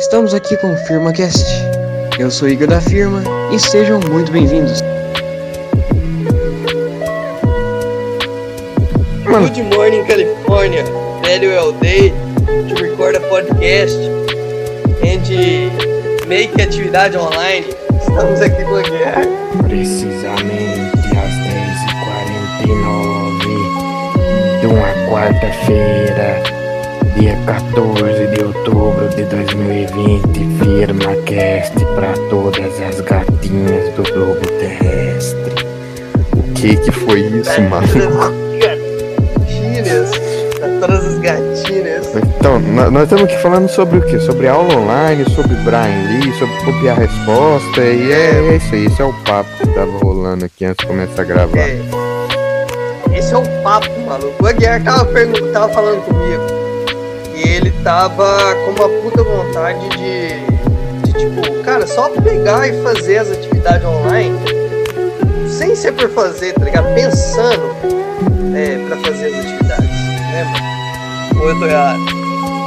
Estamos aqui com o FirmaCast. Eu sou Igor da Firma e sejam muito bem-vindos. Good morning, California. Value all day to record a podcast and make atividade online. Estamos aqui com a guerra. Precisamente às 10h49 de uma quarta-feira, dia 14 de outubro de 2020, firma cast para todas as gatinhas do globo terrestre. O que que foi isso, maluco? Gatinhas. Pra todas as gatinhas. Então, nó- nós estamos aqui falando sobre o quê? Sobre aula online, sobre Brian Lee, sobre copiar a resposta, e é, é isso aí, esse é o papo que tava rolando aqui antes de começar a gravar. É. Esse é o papo, maluco. O Aguiar tava, tava falando comigo. Ele tava com uma puta vontade de, de, tipo, cara, só pegar e fazer as atividades online sem ser por fazer, tá ligado? Pensando é, pra fazer as atividades, né, mano? Ou eu tô errado?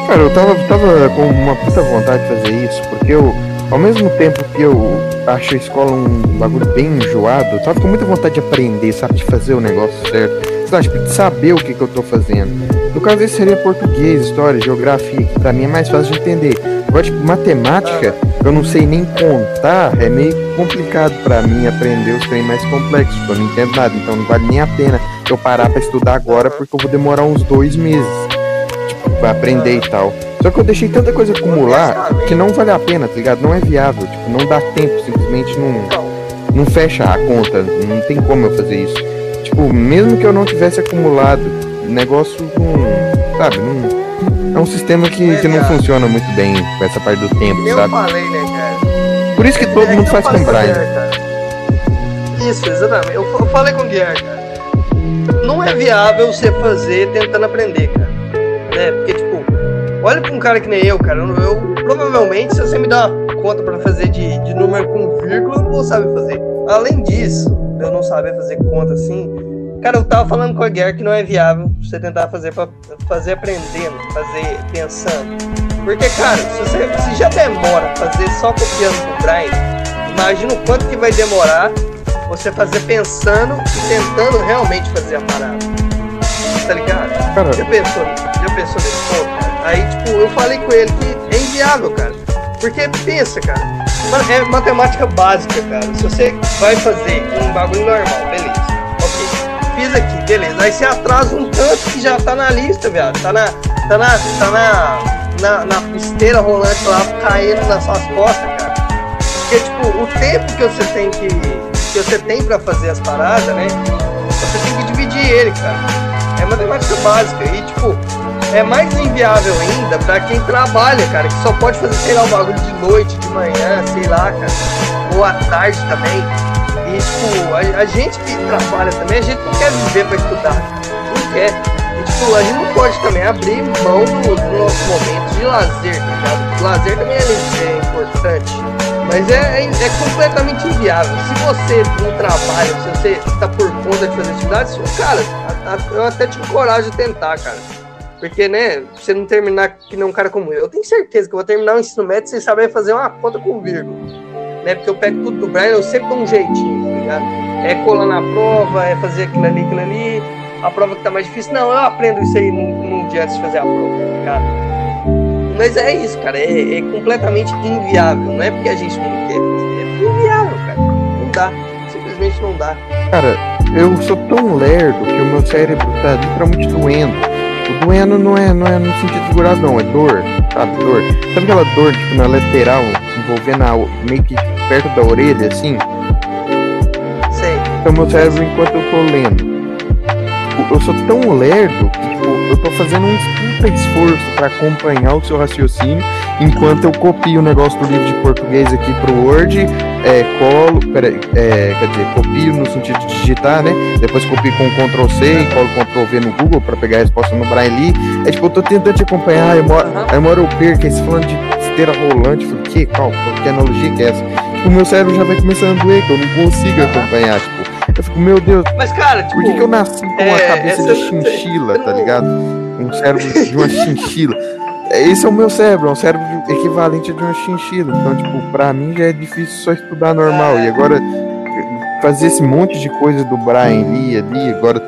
Cara, eu tava, tava com uma puta vontade de fazer isso, porque eu, ao mesmo tempo que eu acho a escola um bagulho bem enjoado, eu tava com muita vontade de aprender, sabe, de fazer o negócio certo, lá, tipo, de saber o que que eu tô fazendo. No caso, esse seria português, história, geografia, que pra mim é mais fácil de entender. Agora, tipo, matemática, eu não sei nem contar, é meio complicado pra mim aprender os trem mais complexos, eu não entendo nada, então não vale nem a pena eu parar pra estudar agora, porque eu vou demorar uns dois meses tipo, pra aprender e tal. Só que eu deixei tanta coisa acumular que não vale a pena, tá ligado? Não é viável, tipo, não dá tempo, simplesmente não, Então, não fecha a conta, não tem como eu fazer isso. Tipo, mesmo que eu não tivesse acumulado, negócio não, sabe, não, é um sistema que, que não funciona muito bem com essa parte do tempo, eu sabe? falei, né, cara? Por isso que todo É mundo faz com. Guilherme, cara. Isso, exatamente. Eu, eu falei com o Guilherme, cara. Não é viável você fazer tentando aprender, cara. Né? Porque, tipo, olha pra um cara que nem eu, cara. Eu, provavelmente, se você me dar uma conta pra fazer de, de número com vírgula, eu não vou saber fazer. Além disso, eu não saber fazer conta assim, cara, eu tava falando com a Guilherme que não é viável você tentar fazer pra fazer aprendendo, fazer pensando. Porque, cara, se você se já demora fazer só copiando do Brian, imagina o quanto que vai demorar você fazer pensando e tentando realmente fazer a parada. Tá ligado? Cara, Já pensou, já pensou nesse ponto, cara? Aí, tipo, eu falei com ele que é inviável, cara. Porque pensa, cara, é matemática básica, cara. Se você vai fazer um bagulho normal, beleza. Ok. Fiz aqui, beleza. Aí você atrasa um tanto que já tá na lista, viado. Tá na. Tá na. Tá na. Na, na esteira rolante lá, caindo nas suas costas, cara. Porque, tipo, o tempo que você tem que. que você tem pra fazer as paradas, né? Você tem que dividir ele, cara. É matemática básica. E, tipo, é mais inviável ainda pra quem trabalha, cara, que só pode fazer, sei lá, o bagulho de noite, de manhã, sei lá, cara. Ou à tarde também. E, tipo, a, a gente que trabalha também, a gente não quer viver pra estudar. Não quer. E, tipo, a gente não pode também abrir mão do, do nosso momento de lazer, tá ligado? O lazer também é, é importante. Mas é, é, é completamente inviável. Se você não trabalha, se você está por conta de fazer atividades, cara, eu até te encorajo a tentar, cara. Porque, né, você não terminar que nem um cara como eu. Eu tenho certeza que eu vou terminar o ensino médio sem saber fazer uma conta com vírgula. Né? Porque eu pego tudo do Brian, eu sempre dou um jeitinho, tá ligado? É colar na prova, é fazer aquilo ali, aquilo ali. A prova que tá mais difícil, não, eu aprendo isso aí num, num dia antes de fazer a prova, tá ligado? Mas é isso, cara, é, é completamente inviável. Não é porque a gente não quer é é inviável, cara. Não dá, simplesmente não dá. Cara, eu sou tão lerdo que o meu cérebro tá literalmente doendo. Doendo não é, não é no sentido figurado, não, é dor, sabe? Dor. Sabe aquela dor, tipo, na lateral, envolvendo a, meio que perto da orelha, assim? Sei. Então, meu cérebro, enquanto eu tô lendo. Eu sou tão lerdo que, tipo, eu tô fazendo um puta esforço pra acompanhar o seu raciocínio enquanto eu copio o negócio do livro de português aqui pro Word, é, colo, peraí, é, quer dizer, copio no sentido de digitar, né? Depois copio com Ctrl C e colo Ctrl V no Google pra pegar a resposta no Braille. É tipo, eu tô tentando te acompanhar, Aham. aí uma hora eu perco, aí você falando de esteira rolante, eu que, calma, que analogia que é essa? Tipo, o meu cérebro já vai começando a doer, que eu não consigo acompanhar, tipo, eu fico, meu Deus, Mas, cara, tipo. por que, que eu nasci com uma é, cabeça essa- de chinchila, eu tá ligado? Um cérebro de uma chinchila. Esse é o meu cérebro, é um cérebro equivalente a de uma chinchila. Então, tipo, pra mim já é difícil só estudar normal. E agora, fazer esse monte de coisa do Brian Lee ali, agora,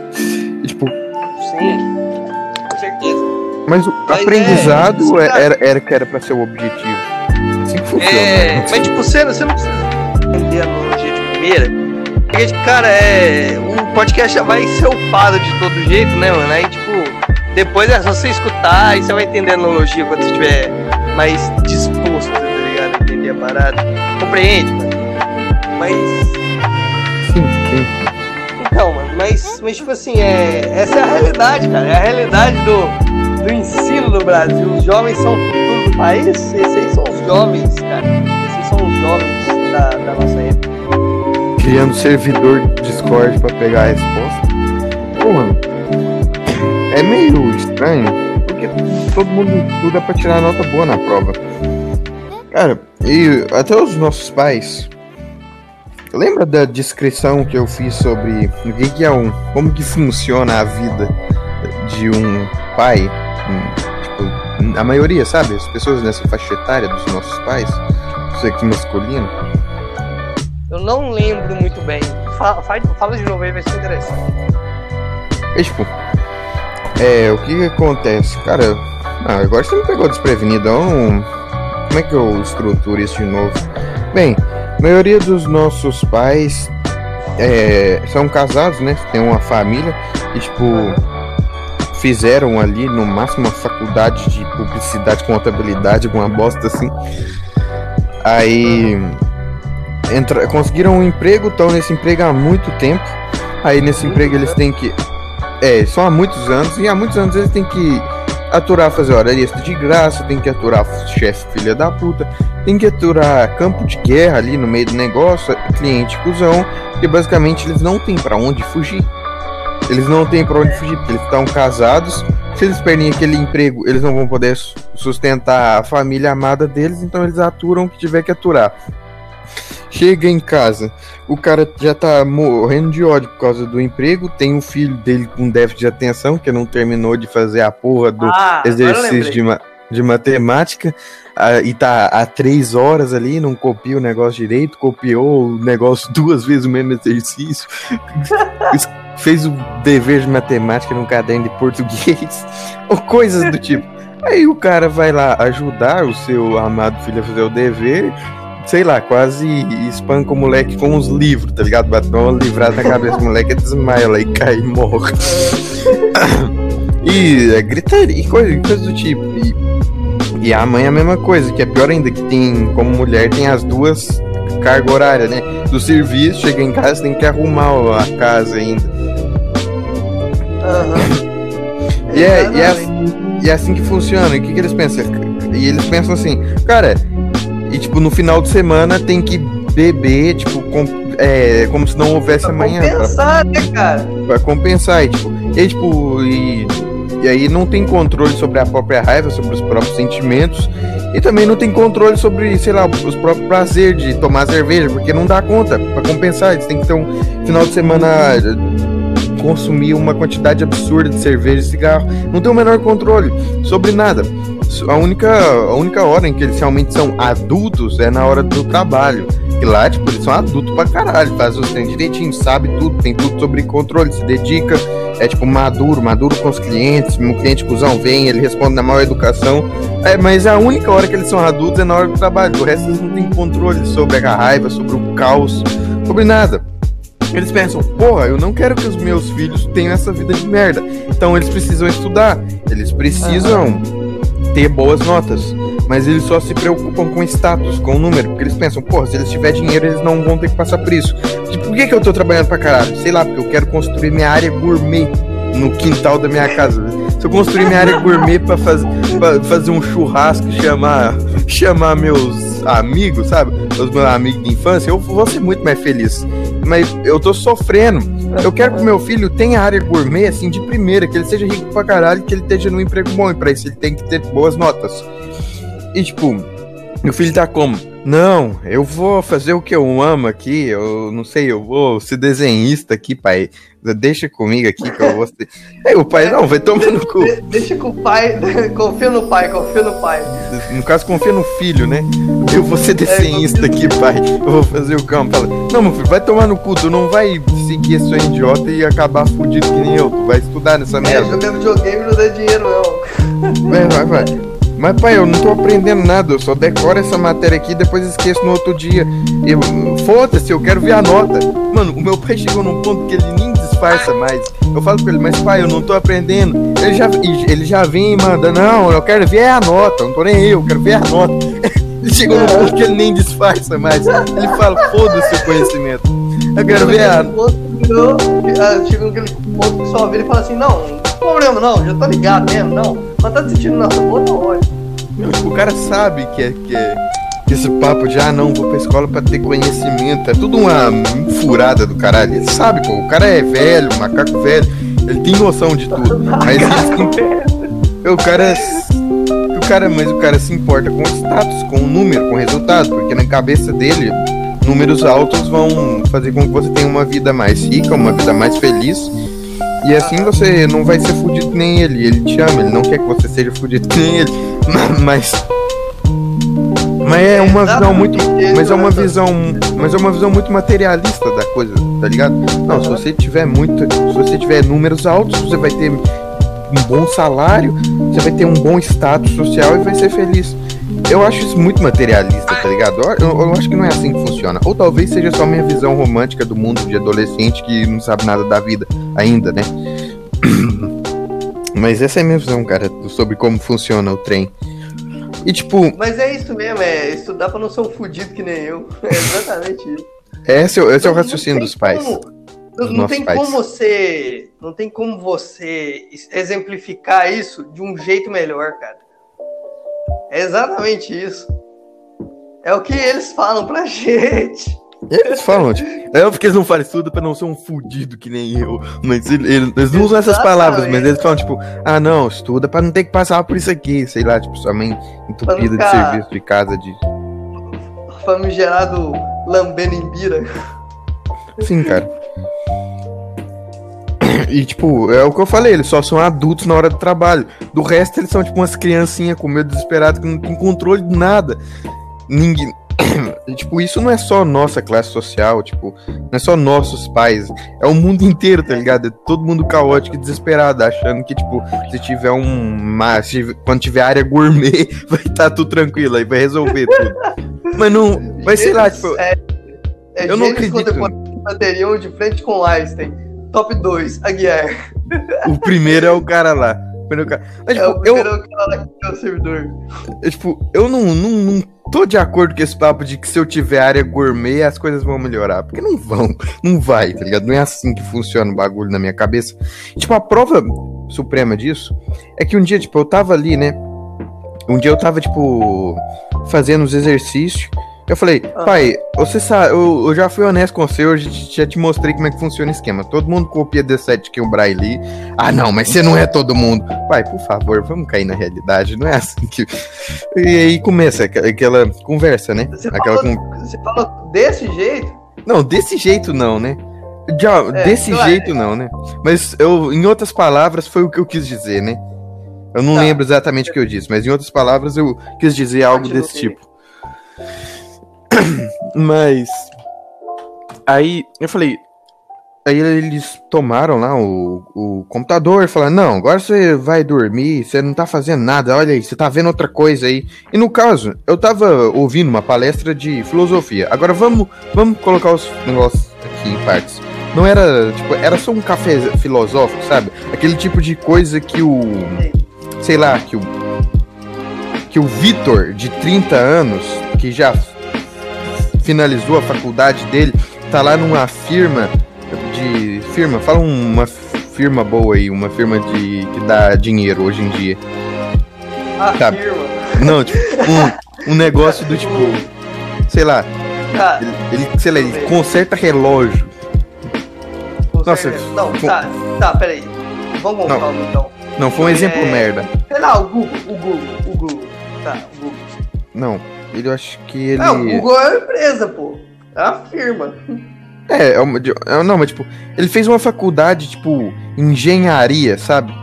tipo, Sim, com certeza. mas o Mas é, aprendizado é- era, era que era pra ser o objetivo. Assim que funciona. É, né? mas tipo, você, você não precisa entender a analogia de primeira. Porque, cara, é. Um podcast já vai ser upado de todo jeito, né, mano? Aí, tipo, depois é só você escutar e você vai entender a analogia quando você estiver mais disposto, tá ligado? A entender a parada. Compreende, mano? Mas. Sim, sim. Então, mano, mas, mas tipo assim, é, essa é a realidade, cara. É a realidade do, do ensino no Brasil. Os jovens são o futuro do país. Esses aí são os jovens, cara. Esses são os jovens da, da nossa época. Criando servidor Discord pra pegar a resposta. É meio estranho, porque todo mundo estuda pra tirar nota boa na prova. Cara, e até os nossos pais. Lembra da descrição que eu fiz sobre o que, que é um. Como que funciona a vida de um pai? Hum, Tipo, a maioria, sabe? As pessoas nessa faixa etária dos nossos pais. Isso aqui masculino. Eu não lembro muito bem. Fala, fala, fala de novo aí, vai ser interessante. É tipo, é, o que que acontece? Cara, ah, agora você me pegou desprevenido. então, Como é que eu estruturo isso de novo? Bem, a maioria dos nossos pais é, são casados, né? Tem uma família e, tipo, fizeram ali no máximo uma faculdade de publicidade, contabilidade, alguma bosta assim. Aí entra, conseguiram um emprego, estão nesse emprego há muito tempo. Aí nesse emprego eles têm que. É, só há muitos anos, e há muitos anos eles têm que aturar fazer hora extra de graça, tem que aturar chefe filha da puta, tem que aturar campo de guerra ali no meio do negócio, cliente cuzão, que basicamente eles não têm pra onde fugir. Eles não têm pra onde fugir, porque eles estão casados. Se eles perdem aquele emprego, eles não vão poder su- sustentar a família amada deles, então eles aturam o que tiver que aturar. Chega em casa, o cara já tá morrendo de ódio por causa do emprego, tem um filho dele com déficit de atenção, que não terminou de fazer a porra do Ah, exercício de, ma- de matemática. Ah, e tá há três horas ali, não copia o negócio direito, copiou o negócio duas vezes o mesmo exercício, fez o dever de matemática num caderno de português, ou coisas do tipo. Aí o cara vai lá ajudar o seu amado filho a fazer o dever, sei lá, quase espanca o moleque com os livros, tá ligado? Bateu uma livrada na cabeça do moleque, ele desmaia lá e cai e morre. E é, gritaria e coisa, coisa do tipo. E, e a mãe é a mesma coisa, que é pior ainda, que tem, como mulher, tem as duas cargas horárias, né? Do serviço, chega em casa, tem que arrumar a casa ainda. Aham. E é, e, é, Exatamente. e é assim que funciona. E o que, que eles pensam? E eles pensam assim, cara, e tipo, no final de semana tem que beber, tipo, com- é, como se não houvesse amanhã. pra- Compensar, né, cara? Pra compensar, e, tipo, e, aí, tipo, e, e aí não tem controle sobre a própria raiva, sobre os próprios sentimentos, e também não tem controle sobre, sei lá, os próprios prazer de tomar cerveja, porque não dá conta pra compensar, eles têm que ter um final de semana consumir uma quantidade absurda de cerveja e cigarro, não tem o menor controle sobre nada. A única, a única hora em que eles realmente são adultos é na hora do trabalho. E lá, tipo, eles são adultos pra caralho, fazem os treinos direitinho, sabe tudo, tem tudo sobre controle, se dedica, é tipo maduro, maduro com os clientes, o cliente cuzão vem, ele responde na maior educação. É, mas a única hora que eles são adultos é na hora do trabalho, o resto eles não têm controle sobre a raiva, sobre o caos, sobre nada. Eles pensam, porra, eu não quero que os meus filhos tenham essa vida de merda. Então eles precisam estudar, eles precisam ter boas notas. Mas eles só se preocupam com status, com número. Porque eles pensam, porra, se eles tiverem dinheiro, eles não vão ter que passar por isso. Tipo, por que, que eu tô trabalhando pra caralho? Sei lá, porque eu quero construir minha área gourmet no quintal da minha casa. Se eu construir minha área gourmet pra, faz, pra fazer um churrasco, chamar, chamar meus amigos, sabe? Os meus amigos de infância, eu vou ser muito mais feliz. Mas eu tô sofrendo. Eu quero que meu filho tenha área gourmet, assim, de primeira, que ele seja rico pra caralho, que ele esteja num emprego bom. E pra isso ele tem que ter boas notas. E tipo, meu filho tá como? Não, eu vou fazer o que eu amo aqui, eu não sei, eu vou ser desenhista aqui, pai. Deixa comigo aqui que eu vou. ser- Aí o pai, não, vai tomar no cu. De- deixa com o pai, confia no pai, confia no pai. No caso, confia no filho, né? Eu vou ser desenhista aqui, pai. Eu vou fazer o campo. Fala, não, meu filho, vai tomar no cu. Tu não vai seguir esse idiota e acabar fudido que nem eu. Tu vai estudar nessa É, merda. jogando videogame não dá dinheiro, não. Vai, vai, vai. Mas, pai, eu não tô aprendendo nada. Eu só decoro essa matéria aqui e depois esqueço no outro dia. Eu, foda-se, eu quero ver a nota. Mano, o meu pai chegou num ponto que ele nem disfarça mais. Eu falo pra ele, mas pai, eu não tô aprendendo. Ele já, ele já vem e manda, não, eu quero ver a nota. Eu não tô nem aí, eu quero ver a nota. Ele chegou num ponto que ele nem disfarça mais. Ele fala, foda-se o conhecimento. Eu quero ver a. Outro virou, ah, naquele ponto que só vira e fala assim, não, não tem problema não, já tô ligado mesmo, não. Mas tá sentindo nossa boa. Meu, tipo, o cara sabe que é, que é esse papo de ah não, vou pra escola pra ter conhecimento, é tudo uma furada do caralho. Ele sabe, pô, o cara é velho, macaco velho, ele tem noção de tudo. Mas ele, o cara. O cara, mas o cara se importa com o status, com o número, com o resultado, porque na cabeça dele, números altos vão fazer com que você tenha uma vida mais rica, uma vida mais feliz. E assim você não vai ser fudido nem ele. Ele te ama, ele não quer que você seja fudido nem ele. Mas. Mas é uma visão muito. Mas é uma visão. Mas é uma visão muito materialista da coisa, tá ligado? Não, se você tiver muito. Se você tiver números altos, você vai ter um bom salário, você vai ter um bom status social e vai ser feliz. Eu acho isso muito materialista, tá ligado? Eu, eu- eu acho que não é assim que funciona. Ou talvez seja só minha visão romântica do mundo de adolescente que não sabe nada da vida ainda, né? Mas essa é a minha visão, cara, sobre como funciona o trem. E tipo, Mas é isso mesmo, é estudar pra não ser um fudido que nem eu. É exatamente isso. esse é, o- esse é o raciocínio dos pais. como- dos não tem pais. como você. Não tem como você exemplificar isso de um jeito melhor, cara. É exatamente isso. É o que eles falam pra gente. Eles falam, tipo, é óbvio que eles não falam estudo pra não ser um fudido que nem eu. Mas ele- ele- eles não usam essas palavras, mas eles falam, tipo, ah não, estuda pra não ter que passar por isso aqui, sei lá, tipo, sua mãe entupida de serviço de casa de. Famigerado lambendo em bira. Sim, cara. E, tipo, é o que eu falei, eles só são adultos na hora do trabalho. Do resto, eles são, tipo, umas criancinhas com medo desesperado, que não tem controle de nada. Ninguém. Tipo, isso não é só nossa classe social, tipo, não é só nossos pais. É o mundo inteiro, tá ligado? É todo mundo caótico e desesperado, achando que, tipo, se tiver um. ma- se- quando tiver área gourmet, vai estar tudo tranquilo, aí vai resolver tudo. Mas não. Mas sei lá, tipo. É, é eu não acredito. bateriam de frente com Einstein. Top 2, Aguiar. O primeiro é o cara lá. Mas, É tipo, o eu, que é o servidor. eu, tipo, eu não, não, não tô de acordo com esse papo de que se eu tiver área gourmet as coisas vão melhorar. Porque não vão. Não vai, tá ligado? Não é assim que funciona o bagulho na minha cabeça. Tipo, a prova suprema disso é que um dia, tipo, eu tava ali, né? Um dia eu tava, tipo, fazendo os exercícios. Eu falei, Ah. pai, você sabe, eu, eu já fui honesto com você, eu já te- já te mostrei como é que funciona o esquema. Todo mundo copia D7 que o Braille. Ah, não, mas você não é todo mundo. Pai, por favor, vamos cair na realidade, não é assim que. E aí começa aquela, conversa, né? Você Aquela falou, você falou desse jeito? Não, desse jeito não, né? Já, É, desse claro. jeito não, né? Mas eu, em outras palavras, foi o que eu quis dizer, né? Eu não Tá. lembro exatamente o que eu disse, mas em outras palavras eu quis dizer algo Continue. desse tipo. Mas aí eu falei, aí eles tomaram lá o, o computador e falaram: "Não, agora você vai dormir, você não tá fazendo nada. Olha aí, você tá vendo outra coisa aí". E no caso, eu tava ouvindo uma palestra de filosofia. Agora vamos, vamos colocar os negócios aqui em partes. Não era, tipo, era só um café filosófico, sabe? Aquele tipo de coisa que o sei lá, que o que o Vitor de 30 anos, que já finalizou a faculdade dele, tá lá numa firma de firma, fala uma firma boa aí, uma firma de que dá dinheiro hoje em dia. Tá. Afirma. Não, tipo, um, um negócio do tipo, sei lá, Tá, ele, ele, sei lá, ele conserta relógio. Nossa. Não, com- tá, tá, peraí. Vamos com Não. então. Não, foi um exemplo É. merda. Sei lá, o Google, o Google, o Google. Tá, o Google. Não, ele eu acho que ele Ah, o Google é uma empresa, pô. É uma firma. É, é uma, é, não, mas tipo, ele fez uma faculdade, tipo, engenharia, sabe?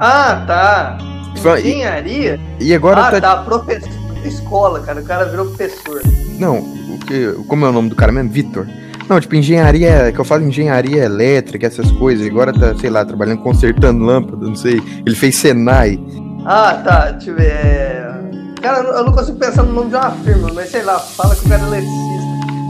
Ah, tá. Engenharia? E agora ah, tá. tá. Professor de escola, cara. O cara virou professor. Não, o que, como é o nome do cara mesmo? Vitor. Não, tipo, engenharia, que eu falo engenharia elétrica, essas coisas. e Agora tá, sei lá, trabalhando consertando lâmpada, não sei. Ele fez Senai. Ah, tá. Deixa eu ver. é, Cara, eu não- consigo pensar no nome de uma firma, mas sei lá, fala que o cara é eletricista.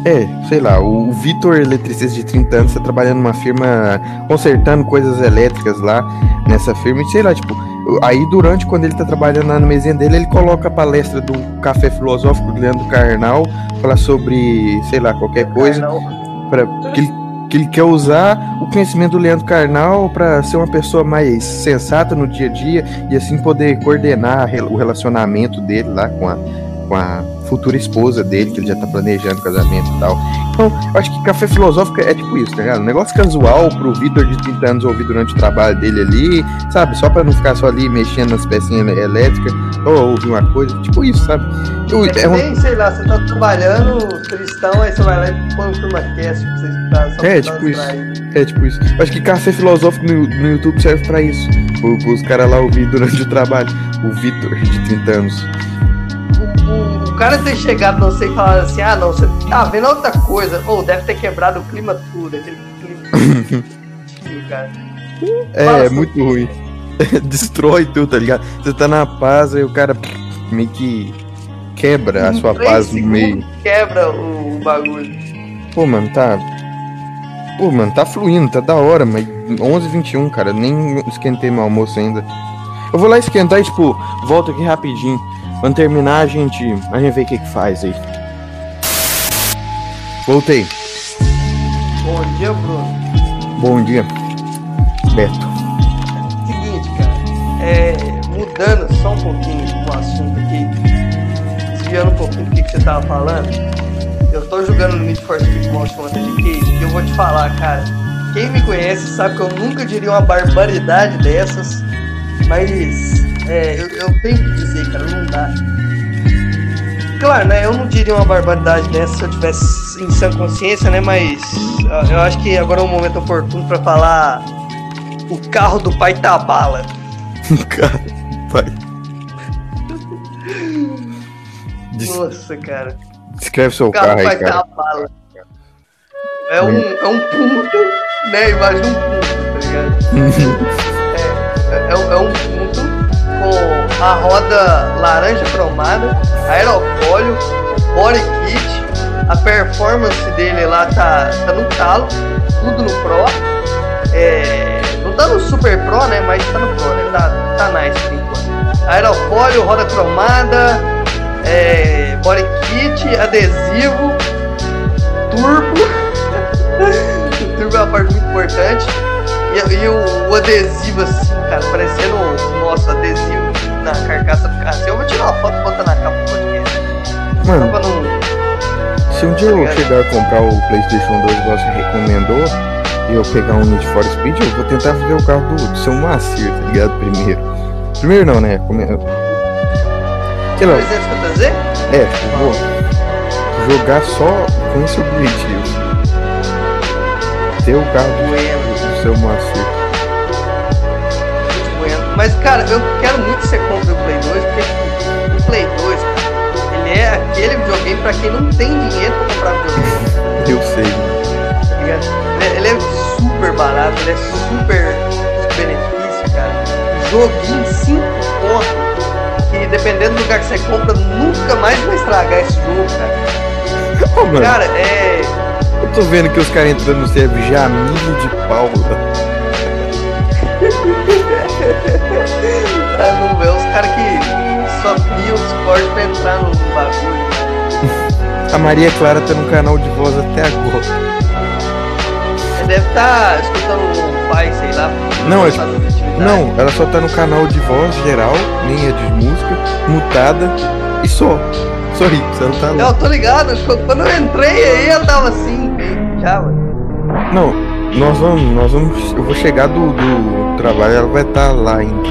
É, sei lá, o, o Vitor, eletricista de 30 anos, tá trabalhando numa firma consertando coisas elétricas lá nessa firma. E sei lá, tipo, aí durante, quando ele tá trabalhando lá na mesinha dele, ele coloca a palestra do Café Filosófico do Leandro Carnal, falar sobre, sei lá, qualquer coisa. Carnal. Pra, que, ele, que ele quer usar o conhecimento do Leandro Carnal para ser uma pessoa mais sensata no dia a dia e assim poder coordenar o relacionamento dele lá com a, com a futura esposa dele, que ele já tá planejando casamento e tal. Então, eu acho que café filosófico é tipo isso, tá ligado? Um negócio casual pro Vitor de 30 anos ouvir durante o trabalho dele ali, sabe? Só pra não ficar só ali mexendo nas pecinhas elétricas, ou ouvir uma coisa, tipo isso, sabe? Eu- É é um- nem, sei lá, você tá trabalhando cristão, aí você vai lá e põe um firmacast pra você escutar. Só É, tipo isso. É tipo isso. Eu acho que café filosófico no, no YouTube serve pra isso. Pro, pros caras lá ouvir durante o trabalho. O Vitor, de 30 anos. Cara ter chegado, não sei, e falado assim, ah não, você tá vendo outra coisa. Ou deve ter quebrado o clima tudo, aquele clima. cara. É, Fala é muito ruim. Destrói tudo, tá ligado? Você tá na paz e o cara meio que quebra a Em sua três paz no meio. Quebra o, o bagulho. Pô, mano, tá. Pô, mano, tá fluindo, tá da hora, mas 11h21, cara, nem esquentei meu almoço ainda. Eu vou lá esquentar e, tipo, volto aqui rapidinho. Quando terminar, a gente, a gente vê o que que faz aí. Voltei. Bom dia, Bruno. Bom dia, Beto. Seguinte, cara. É, mudando só um pouquinho o assunto aqui, desviando um pouquinho do que, que você tava falando, eu tô jogando no Need for Speed Most Wanted Case e eu vou te falar, cara. Quem me conhece sabe que eu nunca diria uma barbaridade dessas, mas é, eu, eu tenho que dizer, cara, não dá. Claro, né? Eu não diria uma barbaridade dessa se eu tivesse em sã consciência, né? Mas eu acho que agora é o momento oportuno pra falar o carro do pai Tabala. Cara, vai. Des- Nossa, cara. Descreve seu O carro carro do aí, pai cara. Tabala. É um, é um ponto, né? Imagina um ponto, tá ligado? É, é, um- é um ponto com a roda laranja cromada, aerofólio, body kit, a performance dele lá tá, tá no talo, tudo no Pro. É, não tá no Super Pro, né? Mas tá no Pro, né? Tá, tá nice por enquanto. Aerofólio, roda cromada, é, body kit, adesivo, turbo. o turbo é uma parte muito importante. E, e o, o adesivo, assim, cara, parecendo o nosso adesivo na carcaça do carro. Assim, eu vou tirar uma foto e botar na capa do podcast. Mano, não. se um dia eu chegar a comprar o PlayStation 2 igual você recomendou, e eu pegar um Need for Speed, eu vou tentar ver o carro do, do seu Macir, tá ligado? Primeiro. Primeiro não, né? Come- Sei lá, 350Z? é, tipo, vou jogar só com esse objetivo. Ter o carro do seu bueno. Mas, cara, eu quero muito que você compre o Play 2, porque tipo, o Play 2, cara, ele é aquele videogame pra quem não tem dinheiro pra comprar videogame. Eu sei, mano. tá? Ele, é super barato, ele é super benefício, cara. Joguinho 5 pontos, que dependendo do lugar que você compra, nunca mais vai estragar esse jogo, cara. Mano, Cara, é. Eu tô vendo que os caras entrando no server Jamile de Paula. Pra não ver os caras que só criam suporte pra entrar no bagulho. A Maria Clara tá no canal de voz até agora. Você deve estar escutando o pai, sei lá. Não, é- atividade. Não, ela só tá no canal de voz geral, nem é de música, mutada e só. Isso, ela tá lá. Eu tô ligado, quando eu entrei aí eu tava assim, já, mano. Não, nós vamos, nós vamos. Eu vou chegar do, do trabalho, ela vai estar lá ainda.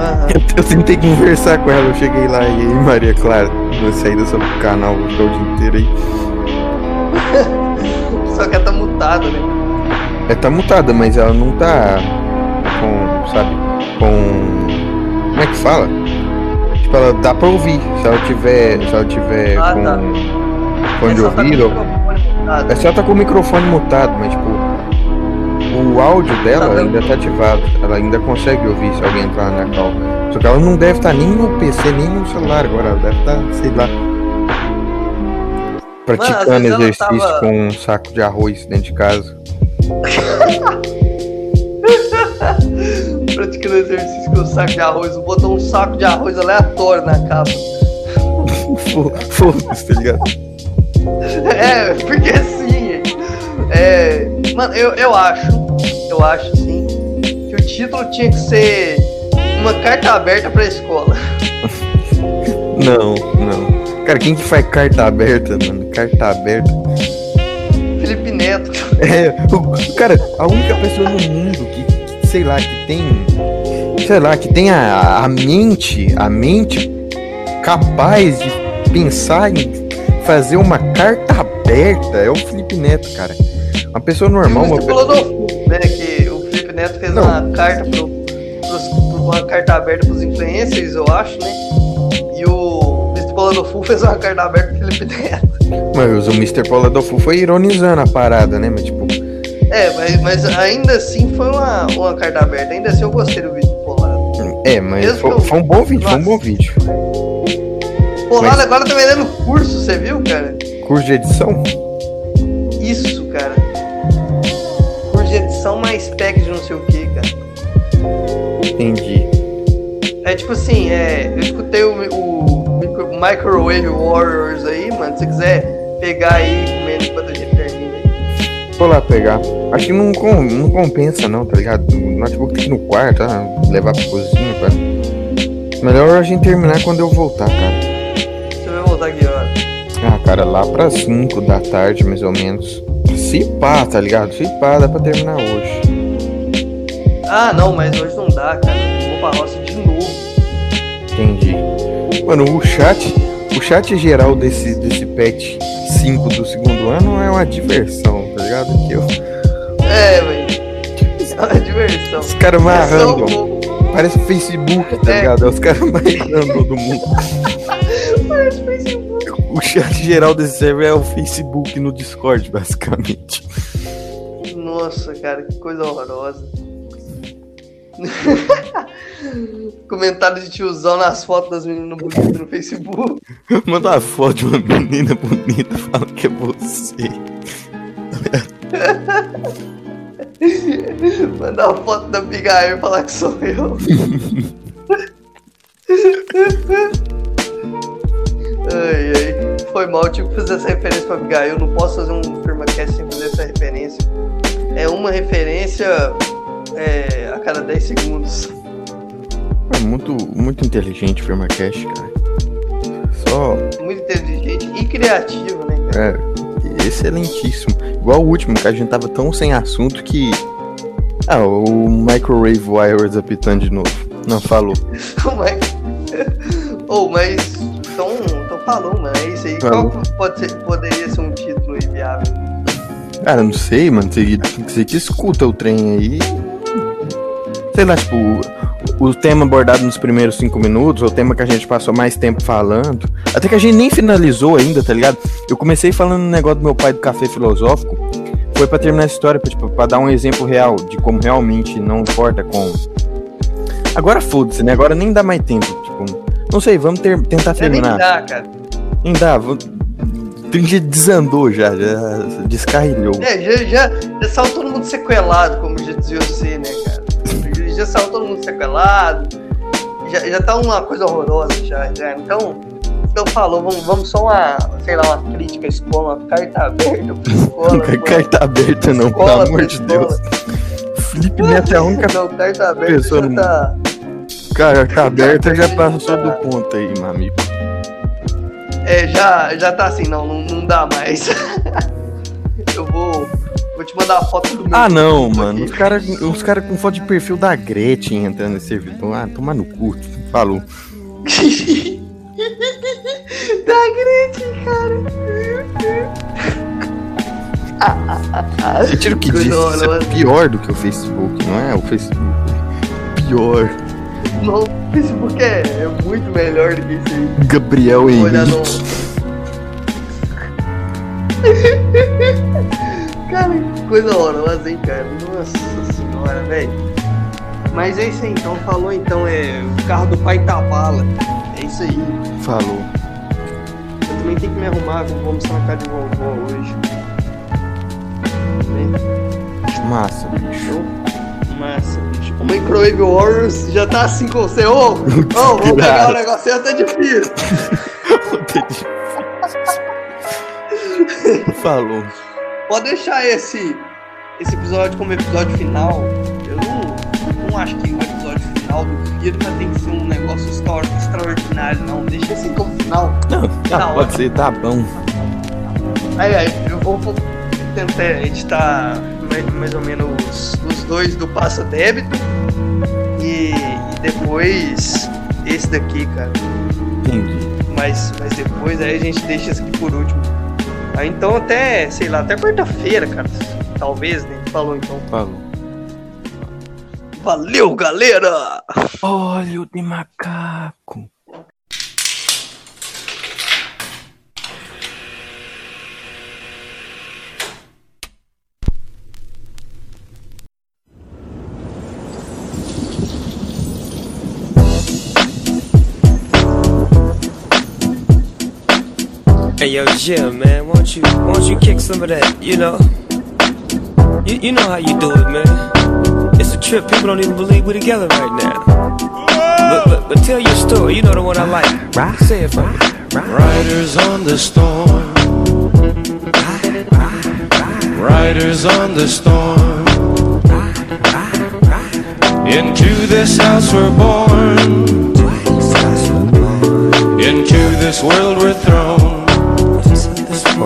Aham. Eu, eu tentei conversar com ela, eu cheguei lá e aí, Maria Clara, você ainda sobre o canal, o dia inteiro aí. só que ela tá mutada, né? É, tá mutada, mas ela não tá com, sabe, com. Como é que fala? Tipo, ela dá pra ouvir. Se ela tiver. Se ela tiver Ah, com tá. fone de tá ouvido. microfone mutado. É ela tá com o microfone mutado, mas tipo. O áudio dela Tá ainda tá ativado. Ela ainda consegue ouvir se alguém entrar na cal. Só que ela não deve estar nem no PC, nem no celular agora. Ela deve estar, sei lá. Praticando ela exercício tava- com um saco de arroz dentro de casa. Praticando exercício com um saco de arroz. Botou um saco de arroz aleatório na capa. Fo- Foda-se, tá ligado? É, porque sim. É, mano, eu, eu acho, eu acho sim, que o título tinha que ser uma carta aberta pra escola. Não, não. Cara, quem que faz carta aberta, mano? Carta aberta. Felipe Neto. É, o, cara, a única pessoa no mundo que, sei lá, que tem. Sei lá, que tem a, a mente, a mente capaz de pensar em fazer uma carta aberta é o Felipe Neto, cara. Uma pessoa normal, uma Mr. pessoa. Polodolfo, né? Que o Felipe Neto fez Não. uma carta pro, pros, uma carta aberta pros influencers, eu acho, né? E o Mr. Polodolfo fez uma carta aberta pro Felipe Neto. Mas o Mr. Paula do Fu foi ironizando a parada, né? Mas tipo, É, mas, mas ainda assim foi uma, uma carta aberta. Ainda assim eu gostei do vídeo do Polado. é, mas foi, eu- foi um bom vídeo, foi um Nossa. bom vídeo. Polado Mas- agora tá vendendo curso, você viu, cara? Curso de edição? Isso, cara. Curso de edição mais pack de não sei o que, cara. Entendi. É tipo assim, é, eu escutei o, o micro- Microwave Warriors aí, mano. Se você quiser pegar aí Vou lá pegar. Acho que não, com- não compensa não, tá ligado? O notebook tem que ir no quarto, tá? levar pra cozinha, cara. Melhor a gente terminar quando eu voltar, cara. Você vai voltar aqui, ó. Ah, cara, lá pra 5 da tarde, mais ou menos. Se pá, tá ligado? Se pá, dá pra terminar hoje. Ah, não, mas hoje não dá, cara. Eu vou pra roça de novo. Entendi. Mano, o chat, o chat geral desse, desse patch 5 do segundo ano é uma diversão, ligado? Que eu, É, velho. É uma diversão. os caras É um- Parece o Facebook, tá É. ligado? É os caras mais random do mundo. Parece Facebook. O chat geral desse server é o Facebook no Discord, basicamente. Nossa, cara, que coisa horrorosa. Comentário de tiozão nas fotos das meninas bonitas no Facebook. Manda uma foto de uma menina bonita, fala que é você. Mandar uma foto da Abigail e falar que sou eu. ai, ai. Foi mal, tive que fazer essa referência pra Abigail. Eu não posso fazer um firmacast sem fazer essa referência. É uma referência é, a cada 10 segundos. É muito, muito inteligente o Firmacast, cara. Só. Muito inteligente e criativo, né, cara? É, excelentíssimo. Igual o último, que a gente tava tão sem assunto que. Ah, o Microwave Wires apitando de novo. Não, falou. Oh, mas. Então, então falou, mano. É isso aí. Falou. Qual pode ser, poderia ser um título aí viável? Cara, não sei, mano. Você, você que escuta o trem aí. Sei lá, tipo, o, tema abordado nos primeiros cinco minutos, ou o tema que a gente passou mais tempo falando. Até que a gente nem finalizou ainda, tá ligado? Eu comecei falando um negócio do meu pai do café filosófico. Foi pra terminar essa história, pra, tipo, pra dar um exemplo real de como realmente não importa com. Agora foda-se, né? Agora nem dá mais tempo. Tipo, não sei, vamos ter- tentar É nem terminar. dá, cara. Nem dá. Tem gente desandou já, já descarrilhou. É, já, já, já saiu todo mundo sequelado, como já dizia você, né? Já saiu todo mundo sequelado. Já, já tá uma coisa horrorosa já, já. Então, então falou, vamos, vamos só uma, sei lá, uma crítica à escola, uma carta aberta pra escola. Carta aberta, não, pelo Escola, amor de. Deus. Felipe Neto é a única Não, carta aberta pessoa já tá. carta aberta, já passou do ponto aí, meu amigo. É, já, já tá assim, não, não, não dá mais. Eu vou. Vou te mandar a foto do meu. Ah, não, aqui. mano. Os caras os cara com foto de perfil da Gretchen entrando nesse servidor. Ah, tomar no cu. Falou. da Gretchen, cara. Você tira o que Coisa disse, isso é horrorosa. pior do que o Facebook, não é? O Facebook. Pior. Não, o Facebook é, é muito melhor do que isso aí. Gabriel olhar no. Henrique. Cara, que coisa horrorosa, hein, cara? Nossa senhora, velho. Mas é isso aí, então falou então, é o carro do pai Tabala. É isso aí. Falou. Eu também tenho que me arrumar, vou almoçar na casa de vovó hoje. Né? Massa, bicho. Massa, bicho. O Microwave Warriors já tá assim com você. Ô, ô, vamos pegar o negócio tá difícil. Falou. Pode deixar esse, esse episódio como episódio final. Eu não, não acho que o episódio final do Firma tem que ser um negócio extra- extraordinário, não. Deixa assim como final. Não, Tá tá, pode ser, tá bom. Aí, aí eu vou, vou tentar editar mais, mais ou menos os dois do Passa Débito e, e depois esse daqui, cara. Entendi. Mas, mas depois aí a gente deixa esse aqui por último. Aí então até, sei lá, até quarta-feira, cara. Talvez, né? Falou então. Falou. Valeu, galera! Olho de macaco. Hey yo, Jim, man, won't you won't you kick some of that? You know, you, you know how you do it, man. It's a trip. People don't even believe we're together right now. But, but but tell your story. You know the one I like. Right? Say it for me. Riders on the storm. Riders on the storm. Into this house we're born. Into this world we're thrown.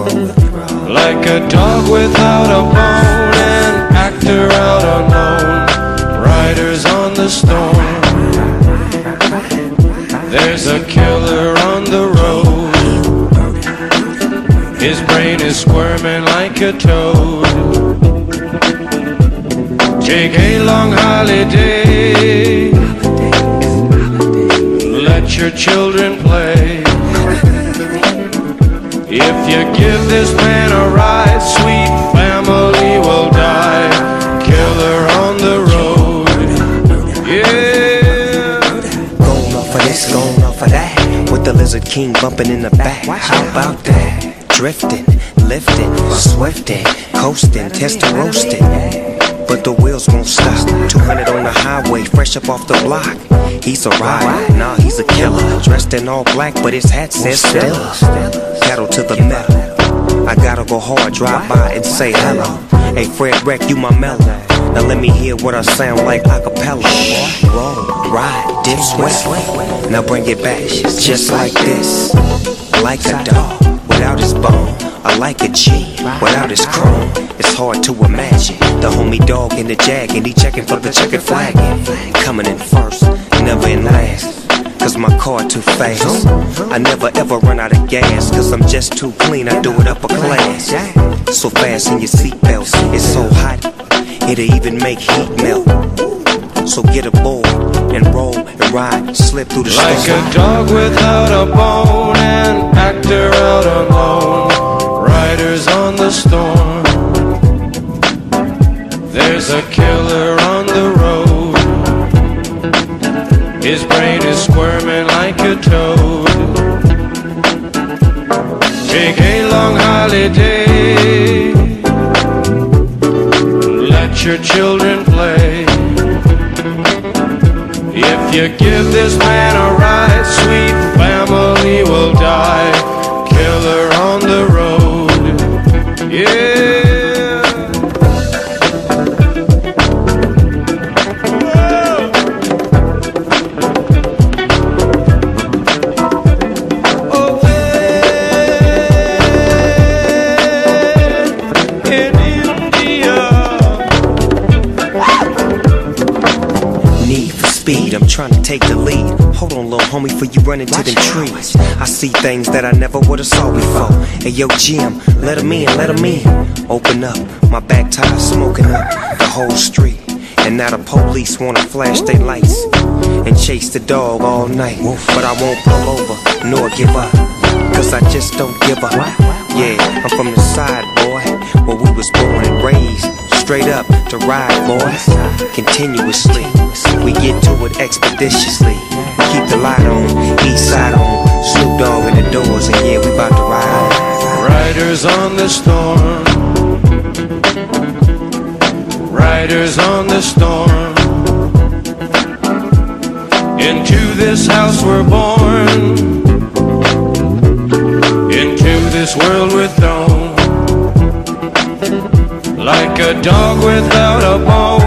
Like a dog without a bone, an actor out alone. Riders on the storm. There's a killer on the road. His brain is squirming like a toad. Take a long holiday. Let your children play. If you give this man a ride, sweet family will die. Killer on the road. Yeah. Going off of this, going off of that. With the Lizard King bumping in the back. How about that? Drifting, lifting, swifting, coasting, testing, roasting. But the wheels won't stop. 200 on the highway, fresh up off the block. He's a rider, nah, he's a killer. Dressed in all black, but his hat says Stella. Pedal to the metal. I gotta go hard, drive by and say hello. Hey, Fred Wreck, you my mellow. Now let me hear what I sound like a cappella. Roll, ride, dip, sweat. Now bring it back, just like this. Like a dog without his bone. I like a G without his chrome. It's hard to imagine the homie dog in the jag and he checking for the checkered flag. Coming in first, never in last. Cause my car too fast. I never ever run out of gas. Cause I'm just too clean, I do it upper class. So fast in your seatbelts, it's so hot, it'll even make heat melt. So get aboard and roll and ride, slip through the Like storm. a dog without a bone, an actor out alone. Riders on the storm. There's a killer on the road. His brain is squirming like a toad. Take a long holiday. Let your children play. If you give this man a ride, sweet family will die. Killer on the road. Yeah. Need I'm trying to take the lead. Hold on, little homie, before you run into them trees. I see things that I never would've saw before. Hey, yo, Jim, let 'em in, let 'em in. Open up, my back tire smoking up the whole street. And now the police wanna flash their lights and chase the dog all night. But I won't pull over nor give up, cause I just don't give up. Yeah, I'm from the side, boy, where we was born and raised. Straight up to ride, boys, continuously. We get to it expeditiously. Keep the light on, east side on, Snoop Dogg in the doors, and yeah, we about to ride. Riders on the storm. Riders on the storm. Into this house we're born. Into this world we're thrown. Like a dog without a bone,